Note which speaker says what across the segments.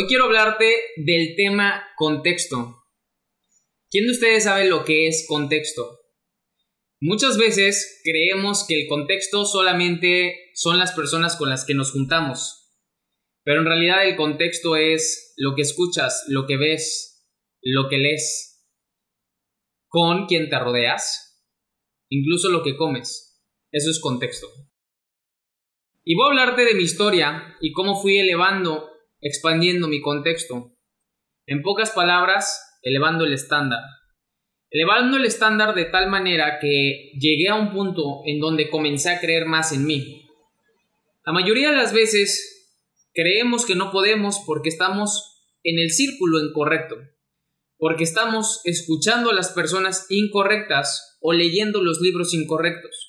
Speaker 1: Hoy quiero hablarte del tema contexto. ¿Quién de ustedes sabe lo que es contexto? Muchas veces creemos que el contexto solamente son las personas con las que nos juntamos, pero en realidad el contexto es lo que escuchas, lo que ves, lo que lees, con quien te rodeas, incluso lo que comes. Eso es contexto. Y voy a hablarte de mi historia y cómo fui elevando expandiendo mi contexto. En pocas palabras, elevando el estándar. Elevando el estándar de tal manera que llegué a un punto en donde comencé a creer más en mí. La mayoría de las veces creemos que no podemos porque estamos en el círculo incorrecto, porque estamos escuchando a las personas incorrectas o leyendo los libros incorrectos.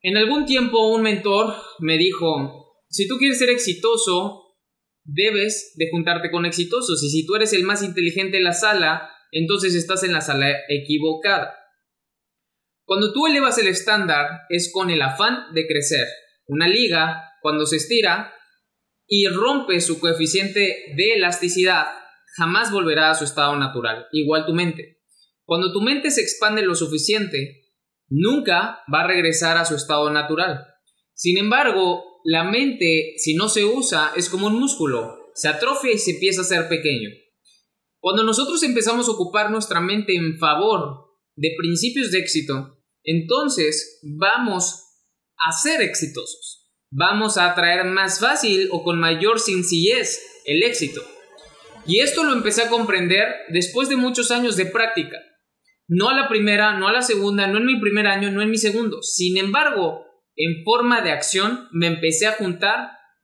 Speaker 1: En algún tiempo un mentor me dijo, si tú quieres ser exitoso, debes de juntarte con exitosos y si tú eres el más inteligente en la sala, entonces estás en la sala equivocada. Cuando tú elevas el estándar es con el afán de crecer. Una liga, cuando se estira y rompe su coeficiente de elasticidad, jamás volverá a su estado natural. Igual tu mente. Cuando tu mente se expande lo suficiente, nunca va a regresar a su estado natural. Sin embargo, la mente, si no se usa, es como un músculo, se atrofia y se empieza a hacer pequeño. Cuando nosotros empezamos a ocupar nuestra mente en favor de principios de éxito, entonces vamos a ser exitosos. Vamos a atraer más fácil o con mayor sencillez el éxito. Y esto lo empecé a comprender después de muchos años de práctica. No a la primera, no a la segunda, no en mi primer año, no en mi segundo. Sin embargo, en forma de acción me empecé a juntar,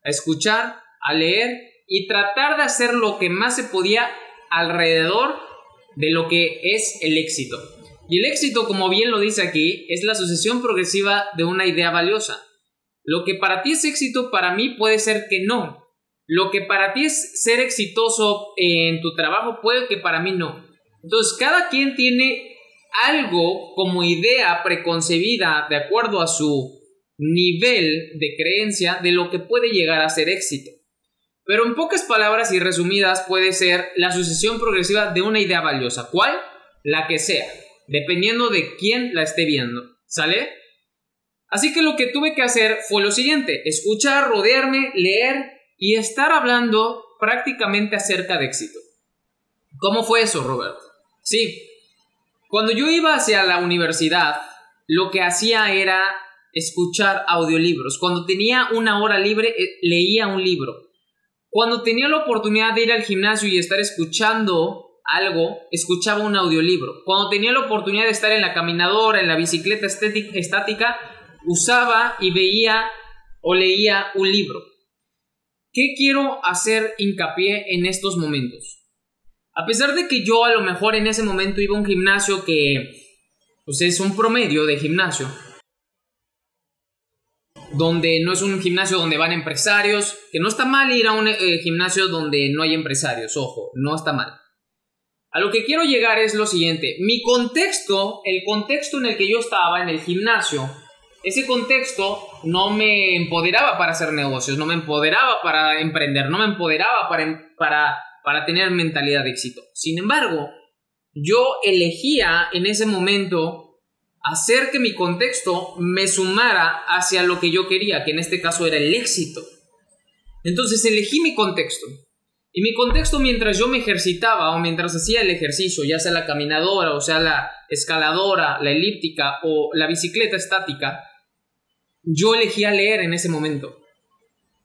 Speaker 1: a escuchar, a leer y tratar de hacer lo que más se podía alrededor de lo que es el éxito. Y el éxito, como bien lo dice aquí, es la sucesión progresiva de una idea valiosa. Lo que para ti es éxito, para mí puede ser que no. Lo que para ti es ser exitoso en tu trabajo, puede que para mí no. Entonces, cada quien tiene algo como idea preconcebida de acuerdo a su nivel de creencia de lo que puede llegar a ser éxito. Pero en pocas palabras y resumidas puede ser la sucesión progresiva de una idea valiosa. ¿Cuál? La que sea, dependiendo de quién la esté viendo. ¿Sale? Así que lo que tuve que hacer fue lo siguiente, escuchar, rodearme, leer y estar hablando prácticamente acerca de éxito. ¿Cómo fue eso, Roberto? Sí, cuando yo iba hacia la universidad, lo que hacía era escuchar audiolibros. Cuando tenía una hora libre, eh, leía un libro. Cuando tenía la oportunidad de ir al gimnasio y estar escuchando algo, escuchaba un audiolibro. Cuando tenía la oportunidad de estar en la caminadora, en la bicicleta estática, usaba y veía o leía un libro. ¿Qué quiero hacer hincapié en estos momentos? A pesar de que yo a lo mejor en ese momento iba a un gimnasio que pues es un promedio de gimnasio, donde no es un gimnasio donde van empresarios, que no está mal ir a un eh, gimnasio donde no hay empresarios, ojo, no está mal. A lo que quiero llegar es lo siguiente, mi contexto, el contexto en el que yo estaba en el gimnasio, ese contexto no me empoderaba para hacer negocios, no me empoderaba para emprender, no me empoderaba para, em, para, para tener mentalidad de éxito. Sin embargo, yo elegía en ese momento hacer que mi contexto me sumara hacia lo que yo quería, que en este caso era el éxito. Entonces elegí mi contexto. Y mi contexto mientras yo me ejercitaba o mientras hacía el ejercicio, ya sea la caminadora, o sea la escaladora, la elíptica o la bicicleta estática, yo elegía leer en ese momento.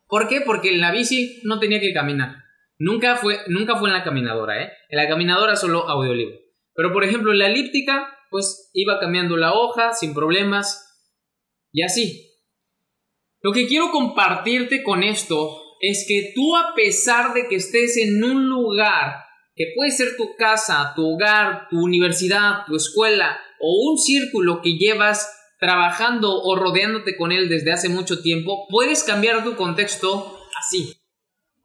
Speaker 1: ¿Por qué? Porque en la bici no tenía que caminar. Nunca fue, nunca fue en la caminadora, ¿eh? En la caminadora solo audiolibro. Pero por ejemplo, en la elíptica, pues iba cambiando la hoja sin problemas y así. Lo que quiero compartirte con esto es que tú a pesar de que estés en un lugar que puede ser tu casa, tu hogar, tu universidad, tu escuela o un círculo que llevas trabajando o rodeándote con él desde hace mucho tiempo, puedes cambiar tu contexto así.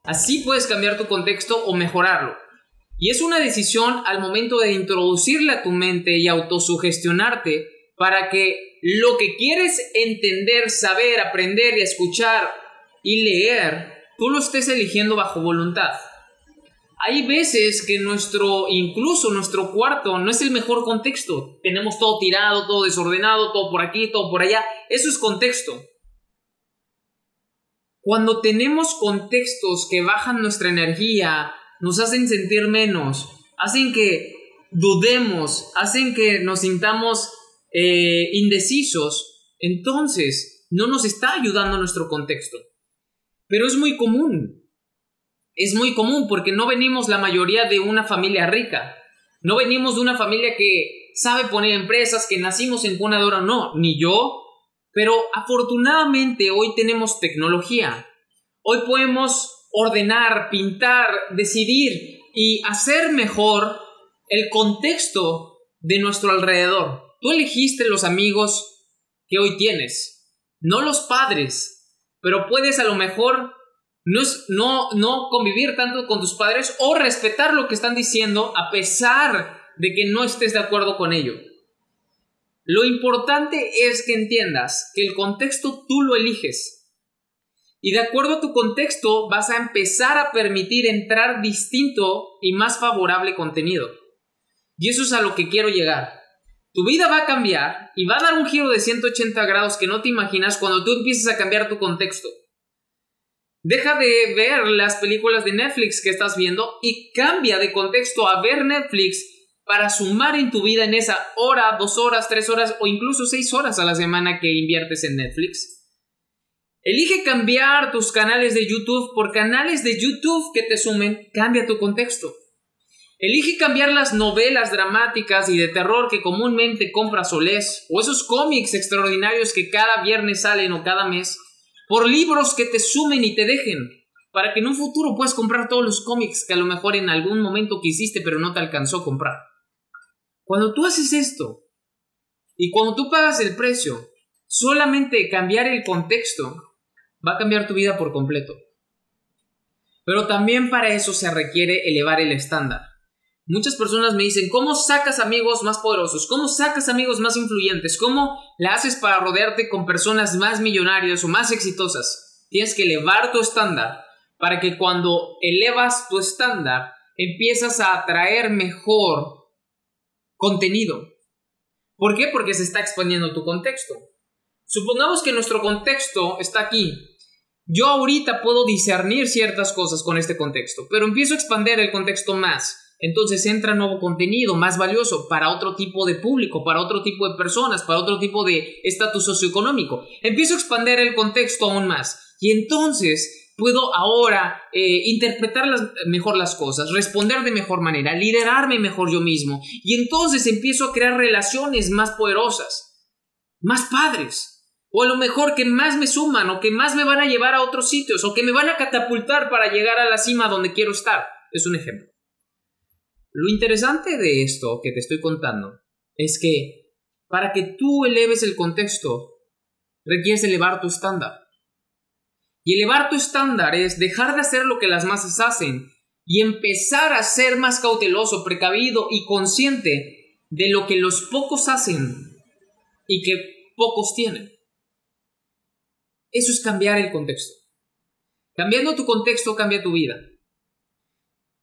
Speaker 1: Así puedes cambiar tu contexto o mejorarlo. Y es una decisión al momento de introducirle a tu mente y autosugestionarte para que lo que quieres entender, saber, aprender y escuchar y leer, tú lo estés eligiendo bajo voluntad. Hay veces que nuestro, incluso nuestro cuarto no es el mejor contexto. Tenemos todo tirado, todo desordenado, todo por aquí, todo por allá. Eso es contexto. Cuando tenemos contextos que bajan nuestra energía, nos hacen sentir menos, hacen que dudemos, hacen que nos sintamos eh, indecisos, entonces no nos está ayudando nuestro contexto. Pero es muy común. Es muy común porque no venimos la mayoría de una familia rica. No venimos de una familia que sabe poner empresas, que nacimos en cuna de no, ni yo, pero afortunadamente hoy tenemos tecnología. Hoy podemos ordenar, pintar, decidir y hacer mejor el contexto de nuestro alrededor. Tú elegiste los amigos que hoy tienes, no los padres, pero puedes a lo mejor no, no, no convivir tanto con tus padres o respetar lo que están diciendo a pesar de que no estés de acuerdo con ello. Lo importante es que entiendas que el contexto tú lo eliges. Y de acuerdo a tu contexto vas a empezar a permitir entrar distinto y más favorable contenido. Y eso es a lo que quiero llegar. Tu vida va a cambiar y va a dar un giro de 180 grados que no te imaginas cuando tú empieces a cambiar tu contexto. Deja de ver las películas de Netflix que estás viendo y cambia de contexto a ver Netflix para sumar en tu vida en esa hora, dos horas, tres horas o incluso seis horas a la semana que inviertes en Netflix. Elige cambiar tus canales de YouTube por canales de YouTube que te sumen, cambia tu contexto. Elige cambiar las novelas dramáticas y de terror que comúnmente compras o lees, o esos cómics extraordinarios que cada viernes salen o cada mes, por libros que te sumen y te dejen, para que en un futuro puedas comprar todos los cómics que a lo mejor en algún momento quisiste pero no te alcanzó a comprar. Cuando tú haces esto y cuando tú pagas el precio, solamente cambiar el contexto va a cambiar tu vida por completo. Pero también para eso se requiere elevar el estándar. Muchas personas me dicen, ¿cómo sacas amigos más poderosos? ¿Cómo sacas amigos más influyentes? ¿Cómo la haces para rodearte con personas más millonarias o más exitosas? Tienes que elevar tu estándar para que cuando elevas tu estándar empiezas a atraer mejor contenido. ¿Por qué? Porque se está expandiendo tu contexto. Supongamos que nuestro contexto está aquí. Yo ahorita puedo discernir ciertas cosas con este contexto, pero empiezo a expandir el contexto más. Entonces entra nuevo contenido más valioso para otro tipo de público, para otro tipo de personas, para otro tipo de estatus socioeconómico. Empiezo a expandir el contexto aún más. Y entonces puedo ahora eh, interpretar mejor las cosas, responder de mejor manera, liderarme mejor yo mismo. Y entonces empiezo a crear relaciones más poderosas, más padres. O a lo mejor que más me suman o que más me van a llevar a otros sitios o que me van a catapultar para llegar a la cima donde quiero estar. Es un ejemplo. Lo interesante de esto que te estoy contando es que para que tú eleves el contexto, requieres elevar tu estándar. Y elevar tu estándar es dejar de hacer lo que las masas hacen y empezar a ser más cauteloso, precavido y consciente de lo que los pocos hacen y que pocos tienen. Eso es cambiar el contexto. Cambiando tu contexto cambia tu vida.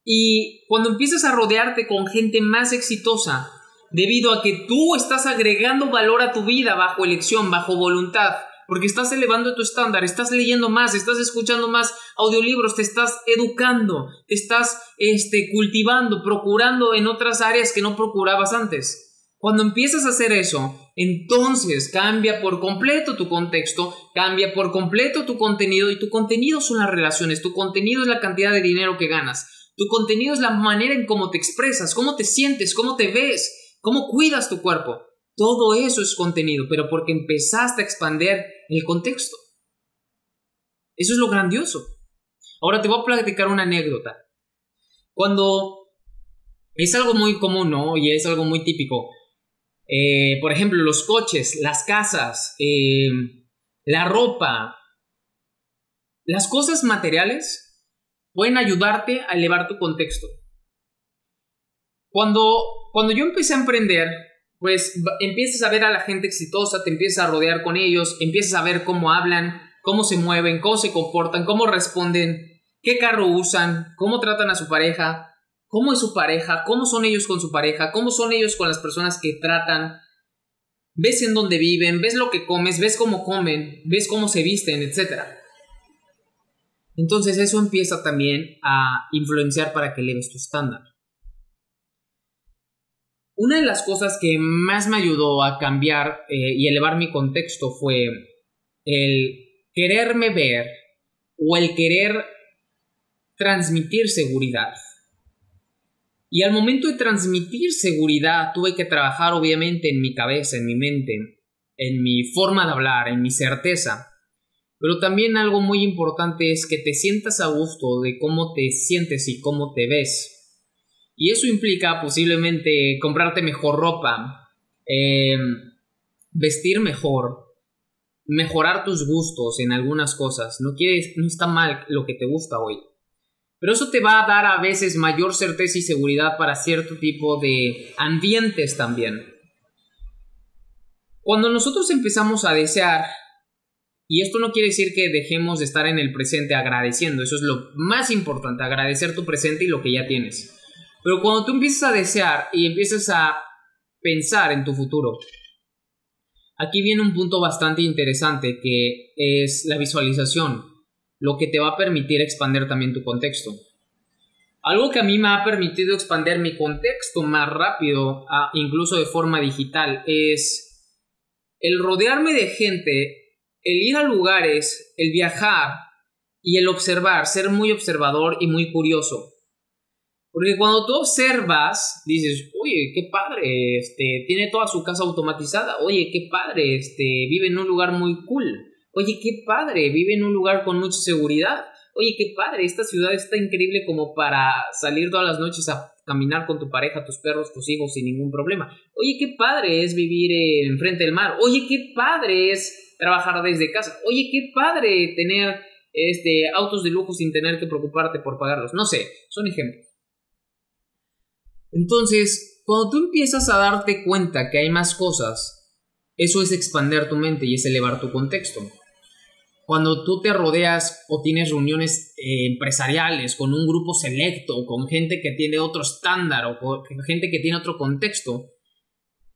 Speaker 1: Y cuando empiezas a rodearte con gente más exitosa, debido a que tú estás agregando valor a tu vida bajo elección, bajo voluntad, porque estás elevando tu estándar, estás leyendo más, estás escuchando más audiolibros, te estás educando, te estás este, cultivando, procurando en otras áreas que no procurabas antes. Cuando empiezas a hacer eso, entonces cambia por completo tu contexto, cambia por completo tu contenido y tu contenido son las relaciones, tu contenido es la cantidad de dinero que ganas, tu contenido es la manera en cómo te expresas, cómo te sientes, cómo te ves, cómo cuidas tu cuerpo. Todo eso es contenido, pero porque empezaste a expander el contexto. Eso es lo grandioso. Ahora te voy a platicar una anécdota. Cuando es algo muy común, ¿no? Y es algo muy típico. Eh, por ejemplo, los coches, las casas, eh, la ropa, las cosas materiales pueden ayudarte a elevar tu contexto. Cuando, cuando yo empecé a emprender, pues empiezas a ver a la gente exitosa, te empiezas a rodear con ellos, empiezas a ver cómo hablan, cómo se mueven, cómo se comportan, cómo responden, qué carro usan, cómo tratan a su pareja, cómo es su pareja, cómo son ellos con su pareja, cómo son ellos con las personas que tratan, ves en dónde viven, ves lo que comes, ves cómo comen, ves cómo se visten, etc. Entonces eso empieza también a influenciar para que eleves tu estándar. Una de las cosas que más me ayudó a cambiar eh, y elevar mi contexto fue el quererme ver o el querer transmitir seguridad. Y al momento de transmitir seguridad tuve que trabajar obviamente en mi cabeza, en mi mente, en mi forma de hablar, en mi certeza. Pero también algo muy importante es que te sientas a gusto de cómo te sientes y cómo te ves. Y eso implica posiblemente comprarte mejor ropa, em, vestir mejor, mejorar tus gustos en algunas cosas. No, quieres, no está mal lo que te gusta hoy. Pero eso te va a dar a veces mayor certeza y seguridad para cierto tipo de ambientes también. Cuando nosotros empezamos a desear, y esto no quiere decir que dejemos de estar en el presente agradeciendo, eso es lo más importante, agradecer tu presente y lo que ya tienes. Pero cuando tú empiezas a desear y empiezas a pensar en tu futuro, aquí viene un punto bastante interesante que es la visualización lo que te va a permitir expandir también tu contexto. Algo que a mí me ha permitido expandir mi contexto más rápido, incluso de forma digital, es el rodearme de gente, el ir a lugares, el viajar y el observar, ser muy observador y muy curioso. Porque cuando tú observas, dices, oye, qué padre, este, tiene toda su casa automatizada, oye, qué padre, este, vive en un lugar muy cool. Oye, qué padre, vive en un lugar con mucha seguridad. Oye, qué padre, esta ciudad está increíble como para salir todas las noches a caminar con tu pareja, tus perros, tus hijos sin ningún problema. Oye, qué padre es vivir enfrente del mar. Oye, qué padre es trabajar desde casa. Oye, qué padre tener este, autos de lujo sin tener que preocuparte por pagarlos. No sé, son ejemplos. Entonces, cuando tú empiezas a darte cuenta que hay más cosas, eso es expander tu mente y es elevar tu contexto cuando tú te rodeas o tienes reuniones eh, empresariales con un grupo selecto, con gente que tiene otro estándar o con gente que tiene otro contexto,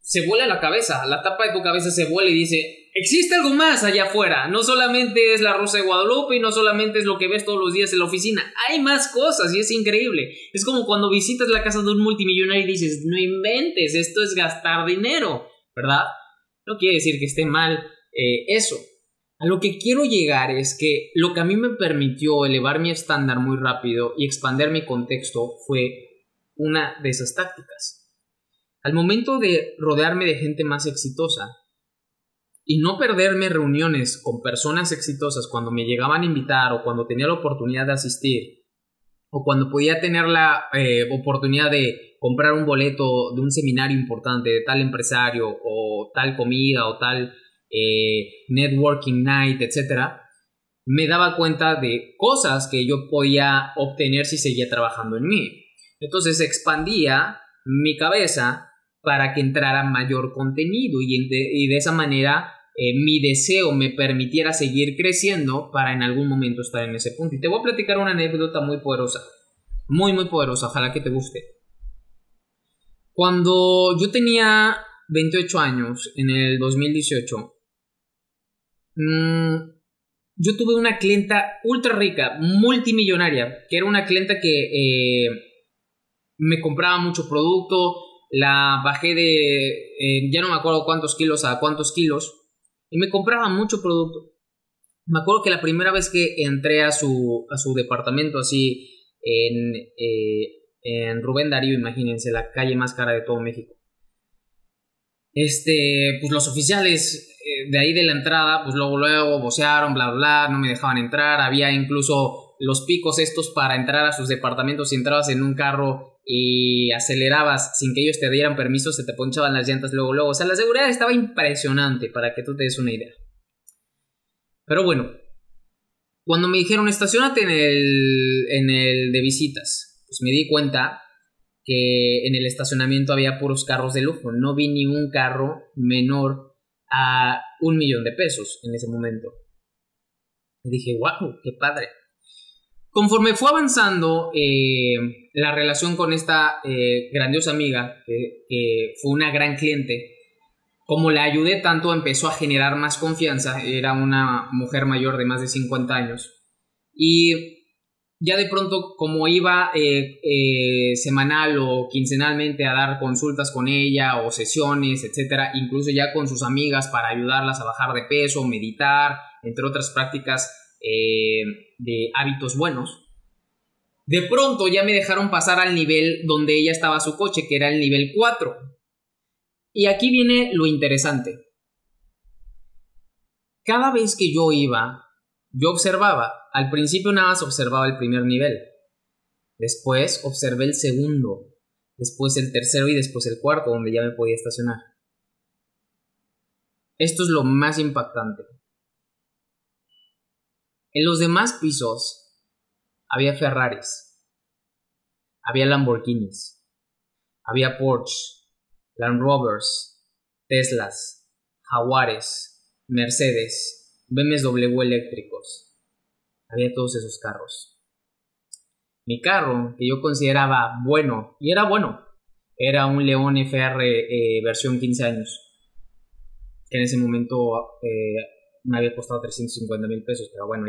Speaker 1: se vuela la cabeza, la tapa de tu cabeza se vuela y dice, existe algo más allá afuera, no solamente es la Rosa de Guadalupe y no solamente es lo que ves todos los días en la oficina, hay más cosas y es increíble. Es como cuando visitas la casa de un multimillonario y dices, no inventes, esto es gastar dinero, ¿verdad? No quiere decir que esté mal eh, eso, a lo que quiero llegar es que lo que a mí me permitió elevar mi estándar muy rápido y expandir mi contexto fue una de esas tácticas. Al momento de rodearme de gente más exitosa y no perderme reuniones con personas exitosas cuando me llegaban a invitar o cuando tenía la oportunidad de asistir o cuando podía tener la eh, oportunidad de comprar un boleto de un seminario importante de tal empresario o tal comida o tal eh, networking night, etcétera, me daba cuenta de cosas que yo podía obtener si seguía trabajando en mí. Entonces expandía mi cabeza para que entrara mayor contenido y de, esa manera eh, mi deseo me permitiera seguir creciendo para en algún momento estar en ese punto. Y te voy a platicar una anécdota muy poderosa, muy, muy poderosa, ojalá que te guste. Cuando yo tenía 28 años, en el 2018, mm, yo tuve una clienta ultra rica, multimillonaria, que era una clienta que eh, me compraba mucho producto, la bajé de, eh, ya no me acuerdo cuántos kilos a cuántos kilos, y me compraba mucho producto. Me acuerdo que la primera vez que entré a su, a su departamento así en, eh, en Rubén Darío, imagínense, la calle más cara de todo México. Este, pues los oficiales de ahí de la entrada, pues luego, luego vocearon, bla, bla, no me dejaban entrar. Había incluso los picos estos para entrar a sus departamentos. Si entrabas en un carro y acelerabas sin que ellos te dieran permiso, se te ponchaban las llantas luego, luego. O sea, la seguridad estaba impresionante para que tú te des una idea. Pero bueno, cuando me dijeron estacionate en el, en el de visitas, pues me di cuenta que en el estacionamiento había puros carros de lujo. No vi ni un carro menor a un millón de pesos en ese momento. Y dije, wow, qué padre. Conforme fue avanzando eh, la relación con esta eh, grandiosa amiga, que, fue una gran cliente, como la ayudé tanto, empezó a generar más confianza. Era una mujer mayor de más de 50 años. Y ya de pronto como iba eh, eh, semanal o quincenalmente a dar consultas con ella o sesiones, etcétera, incluso ya con sus amigas para ayudarlas a bajar de peso, meditar, entre otras prácticas eh, de hábitos buenos. De pronto ya me dejaron pasar al nivel donde ella estaba su coche, que era el nivel 4. Y aquí viene lo interesante. Cada vez que yo iba, yo observaba al principio nada más observaba el primer nivel. Después observé el segundo. Después el tercero y después el cuarto, donde ya me podía estacionar. Esto es lo más impactante. En los demás pisos había Ferraris, había Lamborghinis, había Porsche, Land Rovers, Teslas, Jaguares, Mercedes, BMW eléctricos había todos esos carros. Mi carro, que yo consideraba bueno, y era bueno, era un León FR eh, versión 15 años, que en ese momento eh, me había costado 350 mil pesos, pero bueno.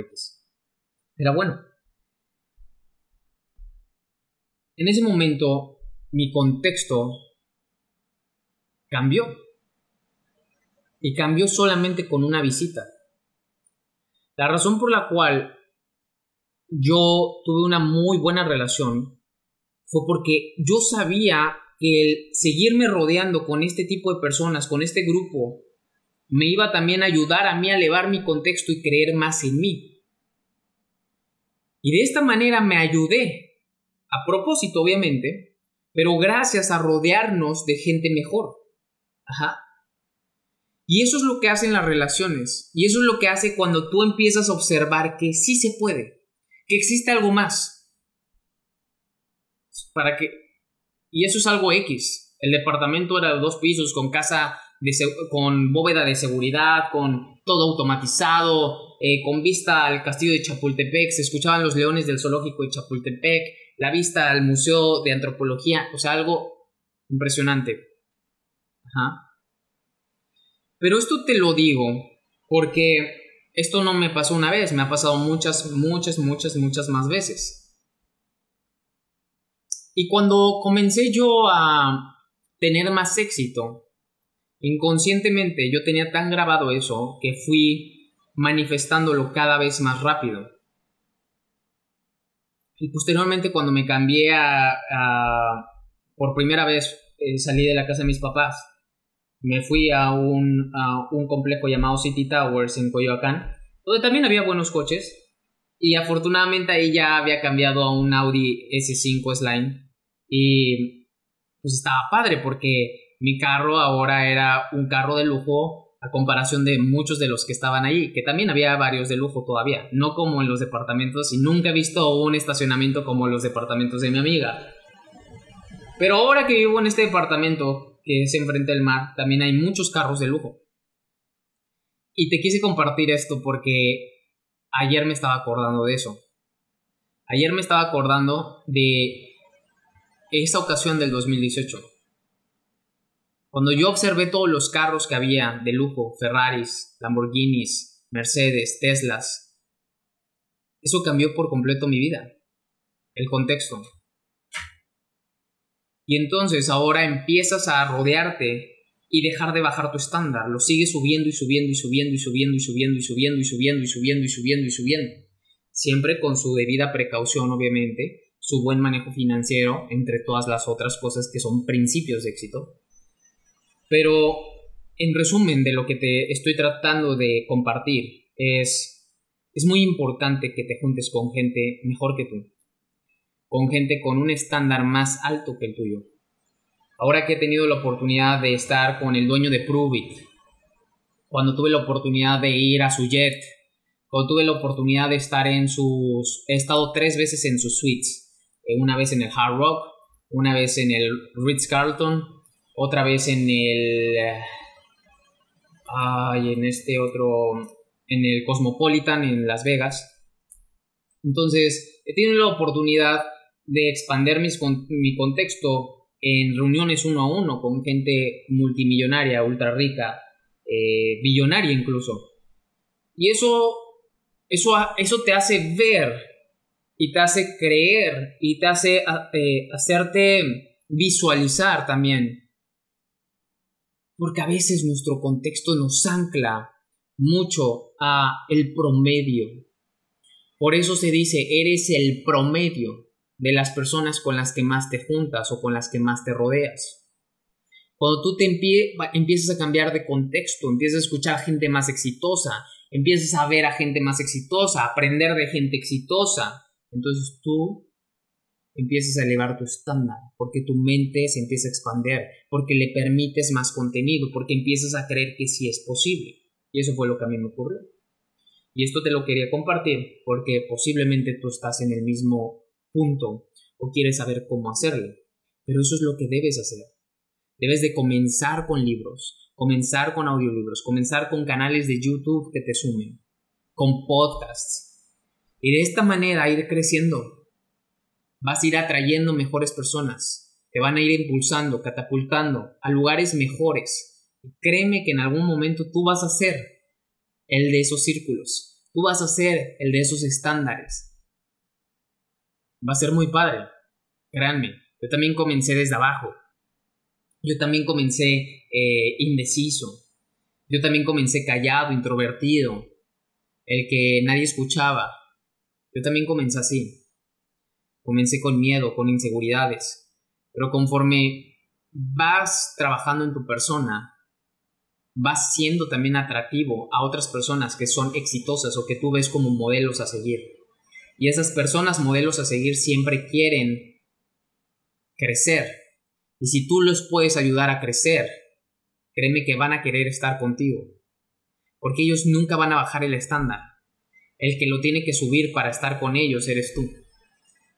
Speaker 1: Era bueno. En ese momento, mi contexto cambió. Y cambió solamente con una visita. La razón por la cual yo tuve una muy buena relación fue porque yo sabía que el seguirme rodeando con este tipo de personas, con este grupo, me iba también a ayudar a mí a elevar mi contexto y creer más en mí. Y de esta manera me ayudé, a propósito obviamente, pero gracias a rodearnos de gente mejor. Ajá. Y eso es lo que hacen las relaciones. Y eso es lo que hace cuando tú empiezas a observar que sí se puede que existe algo más. Para que... Y eso es algo X. El departamento era de dos pisos, con casa, de, con bóveda de seguridad, con todo automatizado, eh, con vista al castillo de Chapultepec, se escuchaban los leones del zoológico de Chapultepec, la vista al museo de antropología, o sea, algo impresionante. Ajá. Pero esto te lo digo porque esto no me pasó una vez, me ha pasado muchas, muchas, muchas, muchas más veces. Y cuando comencé yo a tener más éxito, inconscientemente yo tenía tan grabado eso que fui manifestándolo cada vez más rápido. Y posteriormente cuando me cambié a, por primera vez eh, salí de la casa de mis papás me fui a un, complejo llamado City Towers en Coyoacán, donde también había buenos coches. Y afortunadamente ahí ya había cambiado a un Audi S5 Slime. Y pues estaba padre porque mi carro ahora era un carro de lujo a comparación de muchos de los que estaban ahí, que también había varios de lujo todavía, no como en los departamentos y nunca he visto un estacionamiento como los departamentos de mi amiga. Pero ahora que vivo en este departamento, que es enfrente del mar, también hay muchos carros de lujo. Y te quise compartir esto porque ayer me estaba acordando de eso. Ayer me estaba acordando de esa ocasión del 2018. Cuando yo observé todos los carros que había de lujo, Ferraris, Lamborghinis, Mercedes, Teslas. Eso cambió por completo mi vida. El contexto. Y entonces ahora empiezas a rodearte y dejar de bajar tu estándar. Lo sigues subiendo y subiendo y subiendo y subiendo y subiendo y subiendo y subiendo y subiendo y subiendo y subiendo. Siempre con su debida precaución, obviamente, su buen manejo financiero, entre todas las otras cosas que son principios de éxito. Pero, en resumen de lo que te estoy tratando de compartir, es, es muy importante que te juntes con gente mejor que tú, con gente con un estándar más alto que el tuyo. Ahora que he tenido la oportunidad de estar con el dueño de Pruvit, cuando tuve la oportunidad de ir a su jet, cuando tuve la oportunidad de estar en sus... He estado tres veces en sus suites, eh, una vez en el Hard Rock, una vez en el Ritz Carlton, otra vez en el... Ay, en este otro... En el Cosmopolitan en Las Vegas. Entonces, he tenido la oportunidad de expandir mi contexto en reuniones uno a uno con gente multimillonaria, ultra rica, eh, billonaria incluso. Y eso, eso, eso te hace ver y te hace creer y te hace eh, hacerte visualizar también. Porque a veces nuestro contexto nos ancla mucho a el promedio. Por eso se dice, eres el promedio de las personas con las que más te juntas o con las que más te rodeas. Cuando tú te empiezas a cambiar de contexto, empiezas a escuchar gente más exitosa, empiezas a ver a gente más exitosa, a aprender de gente exitosa, entonces tú empiezas a elevar tu estándar, porque tu mente se empieza a expandir, porque le permites más contenido, porque empiezas a creer que sí es posible. Y eso fue lo que a mí me ocurrió. Y esto te lo quería compartir porque posiblemente tú estás en el mismo punto o quieres saber cómo hacerlo. Pero eso es lo que debes hacer. Debes de comenzar con libros, comenzar con audiolibros, comenzar con canales de YouTube que te sumen, con podcasts. Y de esta manera ir creciendo. Vas a ir atrayendo mejores personas. Te van a ir impulsando, catapultando a lugares mejores. Créeme que en algún momento tú vas a ser el de esos círculos. Tú vas a ser el de esos estándares va a ser muy padre. Créanme, yo también comencé desde abajo. Yo también comencé eh, indeciso. Yo también comencé callado, introvertido, el que nadie escuchaba. Yo también comencé así. Comencé con miedo, con inseguridades. Pero conforme vas trabajando en tu persona, vas siendo también atractivo a otras personas que son exitosas o que tú ves como modelos a seguir. Y esas personas, modelos a seguir, siempre quieren crecer. Y si tú los puedes ayudar a crecer, créeme que van a querer estar contigo. Porque ellos nunca van a bajar el estándar. El que lo tiene que subir para estar con ellos eres tú.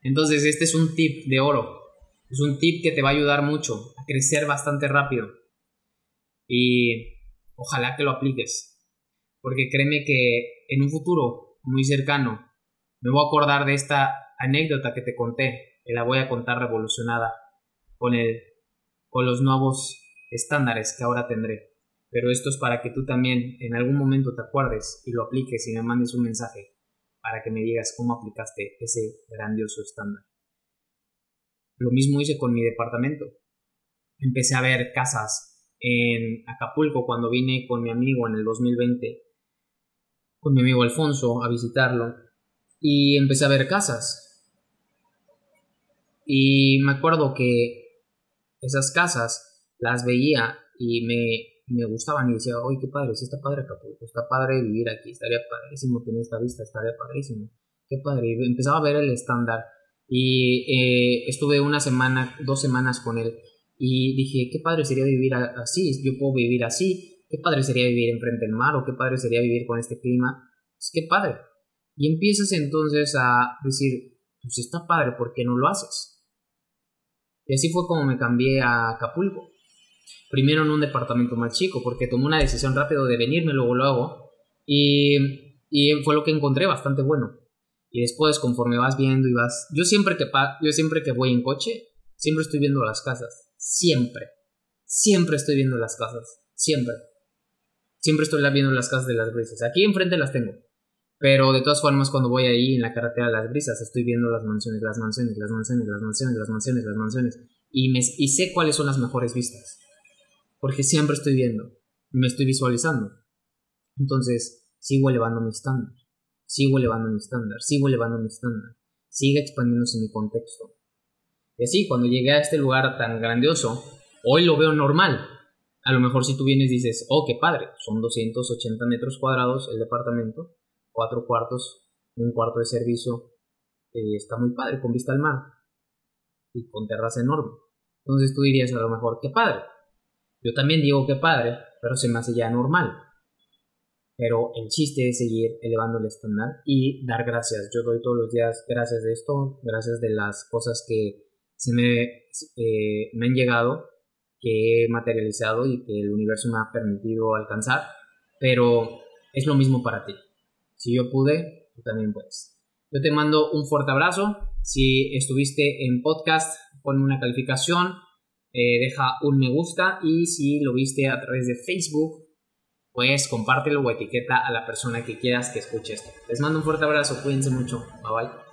Speaker 1: Entonces este es un tip de oro. Es un tip que te va a ayudar mucho a crecer bastante rápido. Y ojalá que lo apliques. Porque créeme que en un futuro muy cercano me voy a acordar de esta anécdota que te conté y la voy a contar revolucionada con, el, con los nuevos estándares que ahora tendré. Pero esto es para que tú también en algún momento te acuerdes y lo apliques y me mandes un mensaje para que me digas cómo aplicaste ese grandioso estándar. Lo mismo hice con mi departamento. Empecé a ver casas en Acapulco cuando vine con mi amigo en el 2020, con mi amigo Alfonso a visitarlo y empecé a ver casas. Y me acuerdo que esas casas las veía y me, me gustaban y decía, oye, qué padre, sí está padre Acapulco, está padre vivir aquí, estaría padrísimo tener esta vista, estaría padrísimo, qué padre. Empezaba a ver el estándar y eh, estuve una semana, dos semanas con él y dije, qué padre sería vivir así, yo puedo vivir así, qué padre sería vivir enfrente del mar o qué padre sería vivir con este clima, es pues qué padre. Y empiezas entonces a decir, pues está padre, ¿por qué no lo haces? Y así fue como me cambié a Acapulco. Primero en un departamento más chico, porque tomé una decisión rápido de venirme, luego lo hago. Y, y fue lo que encontré bastante bueno. Y después, conforme vas viendo y vas... Yo siempre que, yo siempre que voy en coche, siempre estoy viendo las casas. Siempre. Siempre estoy viendo las casas. Siempre. siempre estoy viendo las casas de las brisas. Aquí enfrente las tengo. Pero de todas formas, cuando voy ahí en la carretera de las brisas, estoy viendo las mansiones, las mansiones, las mansiones, las mansiones, las mansiones, las mansiones. Y, me, y sé cuáles son las mejores vistas. Porque siempre estoy viendo. Me estoy visualizando. Entonces, sigo elevando mi estándar. Sigo elevando mi estándar. Sigo elevando mi estándar. Sigue expandiéndose mi contexto. Y así, cuando llegué a este lugar tan grandioso, hoy lo veo normal. A lo mejor si tú vienes dices, oh, qué padre, son 280 metros cuadrados el departamento, cuatro cuartos, un cuarto de servicio, eh, está muy padre, con vista al mar y con terraza enorme. Entonces tú dirías a lo mejor, qué padre. Yo también digo qué padre, pero se me hace ya normal. Pero el chiste es seguir elevando el estándar y dar gracias. Yo doy todos los días gracias de esto, gracias de las cosas que se me, eh, me han llegado, que he materializado y que el universo me ha permitido alcanzar. Pero es lo mismo para ti. Si yo pude, tú también puedes. Yo te mando un fuerte abrazo. Si estuviste en podcast, pon una calificación, eh, deja un me gusta y si lo viste a través de Facebook, pues compártelo o etiqueta a la persona que quieras que escuche esto. Les mando un fuerte abrazo, cuídense mucho, bye bye.